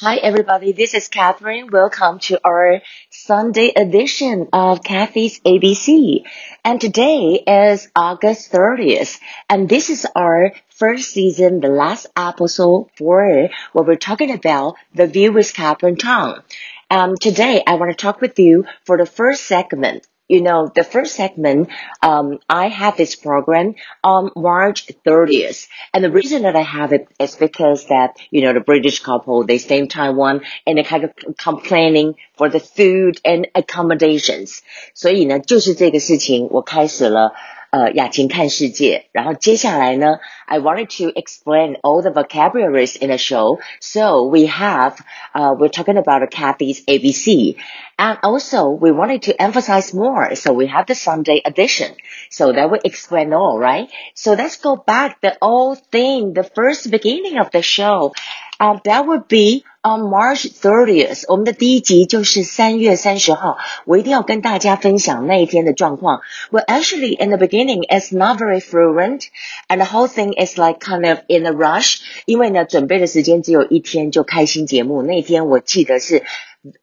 Hi, everybody. This is Catherine. Welcome to our Sunday edition of Kathy's ABC. And today is August 30th. And this is our first season, the last episode for what we're talking about, The View with Catherine Chang. Um, today I want to talk with you for the first segment you know, the first segment, um, I have this program on March 30th. And the reason that I have it is because that, you know, the British couple, they stay in Taiwan and they kind of complaining for the food and accommodations. 所以呢，就是这个事情，我开始了 呃雅琴看世界。然后接下来呢，I wanted to explain all the vocabularies in the show. So we have, uh, we're talking about Kathy's ABC. And also we wanted to emphasize more. So we have the Sunday edition. So that will explain all, right? So let's go back the old thing, the first beginning of the show. Um, that would be on March 30th，我们的第一集就是三月三十号。我一定要跟大家分享那一天的状况。Well, actually, in the beginning, it's not very fluent, and the whole thing is like kind of in a rush. 因为呢，准备的时间只有一天就开新节目。那天我记得是。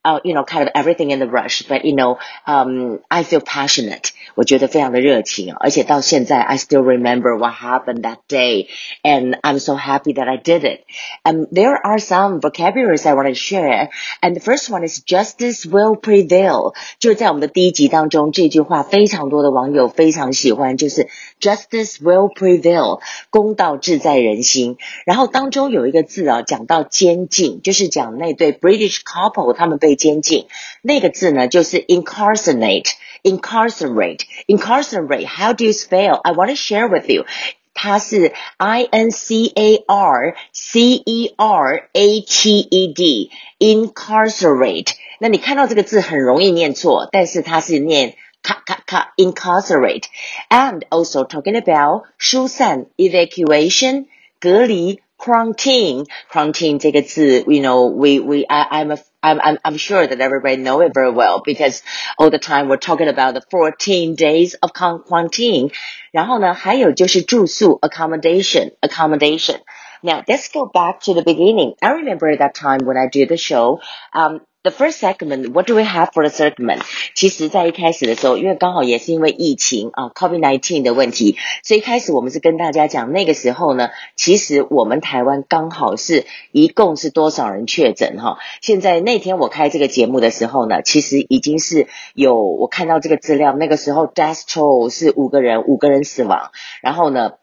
uh, you know, kind of everything in the rush, but you know, um, I feel passionate. 我觉得非常的热情，而且到现在 I still remember what happened that day, and I'm so happy that I did it. Um, there are some vocabularies I want to share, and the first one is justice will prevail. 就在我们的第一集当中，这句话非常多的网友非常喜欢，就是 justice will prevail，公道志在人心。然后当中有一个字啊，讲到监禁，就是讲那对 British couple 他们 被监禁，那个字呢就是 incarcerate。incarcerate. Incarcerate. How do you spell? I want to share with you. 它是 I N C A R C E R A T E D incarcerate。那你看到这个字很容易念错，但是它是念咔咔咔 incarcerate。And also talking about 疏散 evacuation 隔离 quarantine quarantine 这个字，you know we we I I'm a I'm, I'm, I'm sure that everybody know it very well because all the time we're talking about the 14 days of quarantine. 然后呢，还有就是住宿 accommodation accommodation. Now let's go back to the beginning. I remember that time when I did the show. Um, The first segment, what do we have for the segment? 其实，在一开始的时候，因为刚好也是因为疫情啊，COVID-19 的问题，所以一开始我们是跟大家讲，那个时候呢，其实我们台湾刚好是一共是多少人确诊哈？现在那天我开这个节目的时候呢，其实已经是有我看到这个资料，那个时候 death toll 是五个人，五个人死亡，然后呢。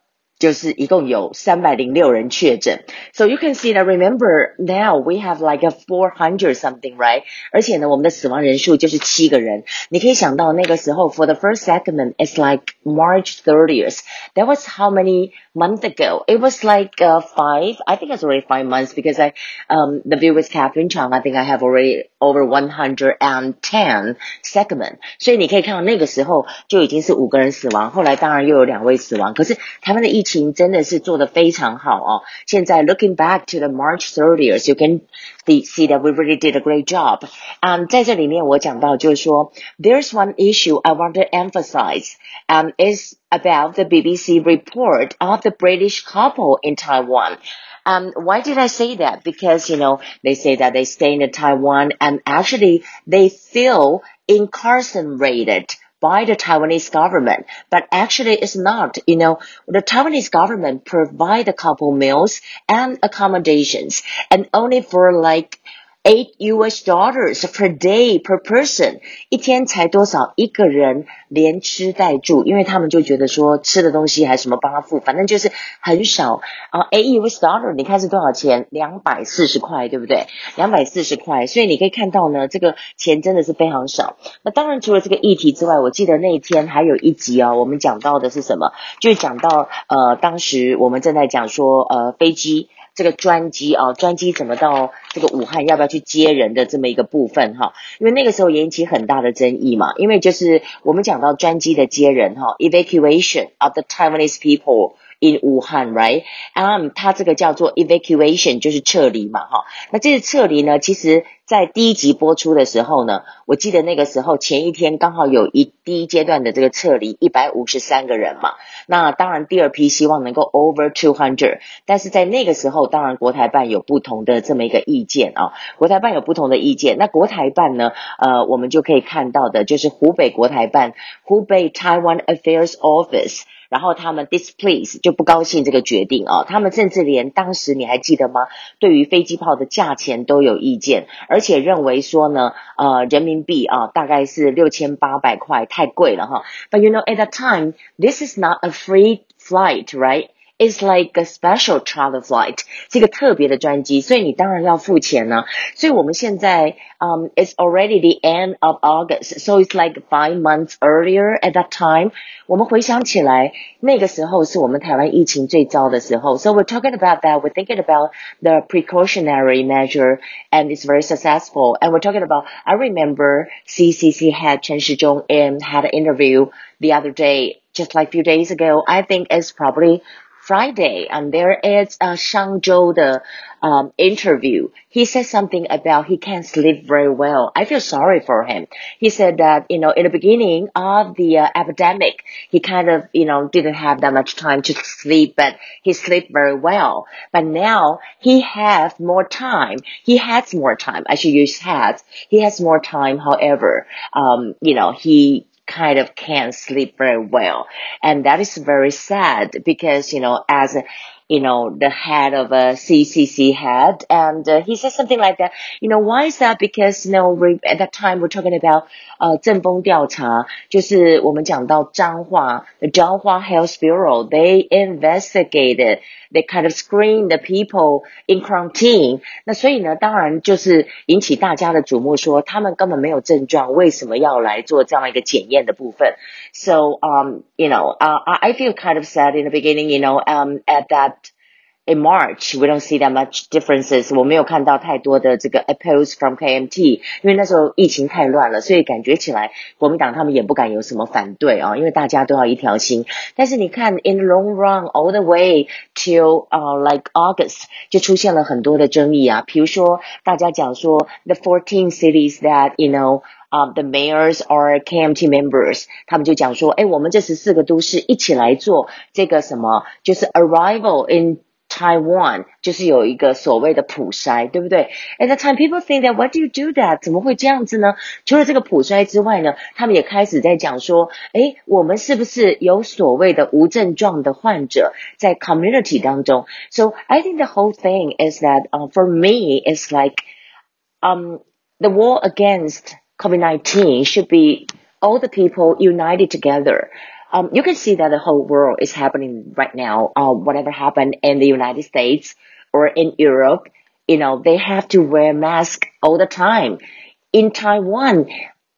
就是一共有三百零六人确诊。So you can see that remember now we have like a four hundred something, right? 而且呢，我们的死亡人数就是七个人。你可以想到那个时候，for the first segment, it's like March 30th. That was how many months ago? It was like uh, five. I think it's already five months because I, um, the view with Catherine Chang. I think I have already over one hundred and ten segment. 所以你可以看到那个时候就已经是五个人死亡，后来当然又有两位死亡。可是台湾的疫情 情真的是做得非常好哦。现在 looking back to the March 30th, you can see that we really did a great job. 嗯，在这里面我讲到就是说，there's one issue I want to emphasize, um, is about the BBC report of the British couple in Taiwan. Um, why did I say that? Because, you know, they say that they stay in Taiwan and actually they feel incarcerated by the Taiwanese government, but actually it's not. You know, the Taiwanese government provide a couple meals and accommodations, and only for like eight U.S. dollars per day per person，一天才多少一个人连吃带住，因为他们就觉得说吃的东西还什么帮他付，反正就是很少啊。eight U.S. dollar，你看是多少钱？两百四十块，对不对？两百四十块，所以你可以看到呢，这个钱真的是非常少。那当然除了这个议题之外，我记得那一天还有一集哦，我们讲到的是什么？就讲到呃，当时我们正在讲说呃飞机。这个专机啊，专机怎么到这个武汉，要不要去接人的这么一个部分哈？因为那个时候引起很大的争议嘛，因为就是我们讲到专机的接人哈，evacuation of the Taiwanese people in Wuhan，right？啊，它这个叫做 evacuation，就是撤离嘛哈。那这次撤离呢，其实在第一集播出的时候呢，我记得那个时候前一天刚好有一第一阶段的这个撤离一百五十三个人嘛。那当然第二批希望能够 over two hundred，但是在那个时候，当然国台办有不同的这么一个意见啊。国台办有不同的意见，那国台办呢，呃，我们就可以看到的就是湖北国台办，湖北 Taiwan Affairs Office。然后他们 displease 就不高兴这个决定啊，他们甚至连当时你还记得吗？对于飞机炮的价钱都有意见，而且认为说呢，呃，人民币啊大概是六千八百块，太贵了哈。But you know at that time this is not a free flight, right? It's like a special charter flight，这个特别的专机，所以你当然要付钱呢。所以我们现在，嗯、um,，it's already the end of August，so it's like five months earlier at that time。我们回想起来，那个时候是我们台湾疫情最糟的时候。So we're talking about that. We're thinking about the precautionary measure, and it's very successful. And we're talking about. I remember CCC head Chen Shizhong and had an interview the other day, just like a few days ago. I think it's probably Friday, and there is a Shangzhou the um, interview. He said something about he can't sleep very well. I feel sorry for him. He said that you know in the beginning of the uh, epidemic, he kind of you know didn't have that much time to sleep, but he slept very well. But now he has more time. He has more time. I should use has. He has more time. However, um, you know he kind of can't sleep very well. And that is very sad because, you know, as a, you know, the head of a CCC head, and uh, he said something like that. You know, why is that? Because you know, we, at that time we're talking about 呃正风调查，就是我们讲到彰化，the Zhanghua Health Bureau they investigated they kind of screen the people in quarantine。那所以呢，当然就是引起大家的瞩目，说他们根本没有症状，为什么要来做这样一个检验的部分？So um, you know, uh, I feel kind of sad in the beginning, you know, um, at that in March, we don't see that much differences. 我没有看到太多的这个 appeals from KMT，因为那时候疫情太乱了，所以感觉起来国民党他们也不敢有什么反对啊，因为大家都要一条心。但是你看，in the long run, all the way till 呃 like August，就出现了很多的争议啊。比如说，大家讲说 the fourteen cities that you know。啊、uh,，the mayors or KMT members，他们就讲说，哎，我们这十四个都市一起来做这个什么，就是 arrival in Taiwan 就是有一个所谓的普筛，对不对？At the time, people think that why do you do that？怎么会这样子呢？除了这个普筛之外呢，他们也开始在讲说，哎，我们是不是有所谓的无症状的患者在 community 当中？So I think the whole thing is that, uh, for me, it's like, um, the war against COVID-19 should be all the people united together um, you can see that the whole world is happening right now. Uh, whatever happened in the United States or in Europe, you know, they have to wear mask all the time. In Taiwan,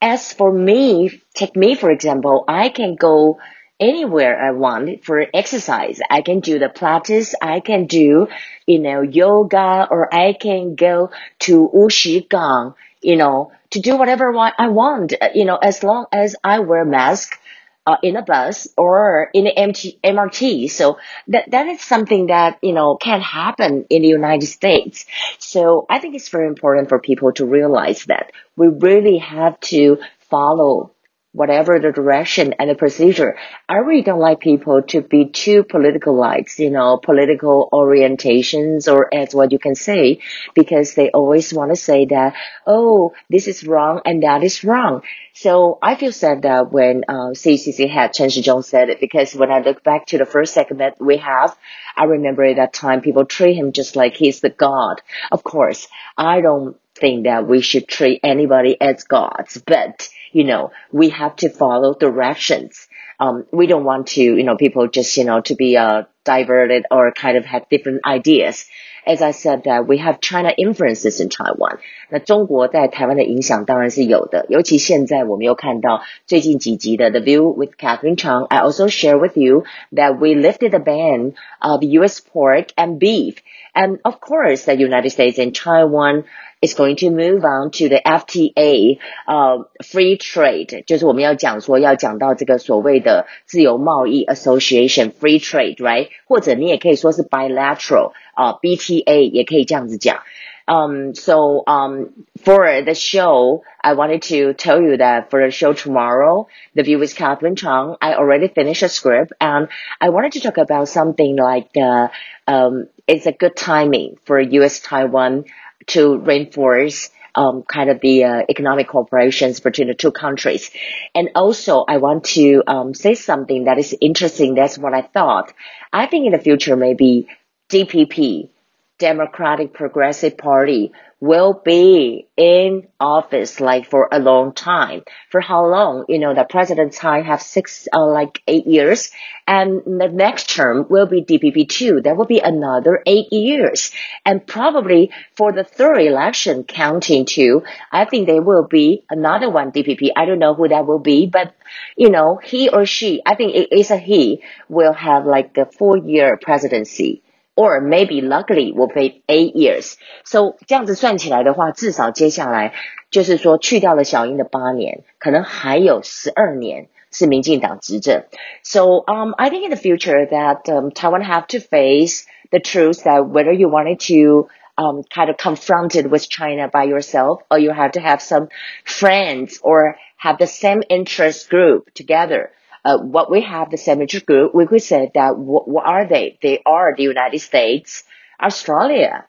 as for me, take me for example, I can go anywhere I want for exercise. I can do the Pilates, I can do, you know, yoga, or I can go to Wuxigang, you know, to do whatever I want, you know, as long as I wear mask uh, in a bus or in an MT, MRT. So that, that is something that, you know, can happen in the United States. So I think it's very important for people to realize that we really have to follow whatever the direction and the procedure. I really don't like people to be too political politicalized, you know, political orientations or as what you can say, because they always want to say that, oh, this is wrong and that is wrong. So I feel sad that when uh, CCC head Chen Shizhong said it, because when I look back to the first segment we have, I remember at that time people treat him just like he's the god. Of course, I don't think that we should treat anybody as gods, but you know, we have to follow directions. Um, we don't want to, you know, people just, you know, to be, uh, diverted or kind of have different ideas. As I said that we have China influences in Taiwan. 那中国在台湾的影响当然是有的，尤其现在我们又看到最近几集的 The View with Catherine Chang. I also share with you that we lifted the ban of U.S. pork and beef, and of course, the United States and Taiwan is going to move on to the FTA, uh, free trade，就是我们要讲说要讲到这个所谓的自由贸易 association free trade，right？或者你也可以说是 bilateral，啊、uh,，BTA 也可以这样子讲。 Um, so um, for the show, I wanted to tell you that for the show tomorrow, The View with Catherine Chang, I already finished a script and I wanted to talk about something like uh, um, it's a good timing for U.S. Taiwan to reinforce um, kind of the uh, economic cooperations between the two countries. And also, I want to um, say something that is interesting. That's what I thought. I think in the future, maybe DPP, Democratic Progressive Party will be in office like for a long time. For how long? You know, the President Tsai have six, uh, like eight years and the next term will be DPP two. That will be another eight years. And probably for the third election counting two, I think there will be another one DPP. I don't know who that will be, but you know, he or she, I think it is a he will have like a four year presidency or maybe luckily will be eight years. So 这样子算起来的话，至少接下来就是说去掉了小英的八年，可能还有十二年是民进党执政。So um, I think in the future that um, Taiwan have to face the truth that whether you wanted to um, kind of confronted with China by yourself, or you have to have some friends or have the same interest group together uh, what we have the cemetery group, we could say that what, what are they? They are the United States, Australia.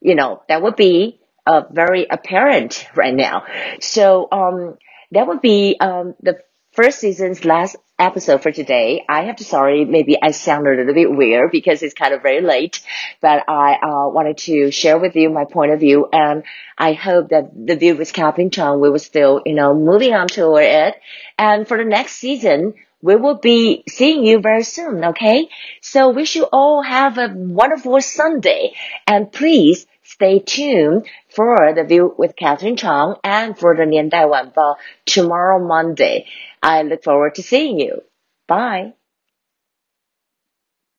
You know, that would be uh, very apparent right now. So um, that would be um, the first season's last episode for today. I have to sorry, maybe I sound a little bit weird because it's kind of very late, but I uh, wanted to share with you my point of view, and I hope that the view with Catherine Chang we will still, you know, moving on toward it. And for the next season, we will be seeing you very soon, okay? So wish you all have a wonderful Sunday and please stay tuned for the view with Catherine Chang and for the Niandai Wanbao tomorrow Monday. I look forward to seeing you. Bye.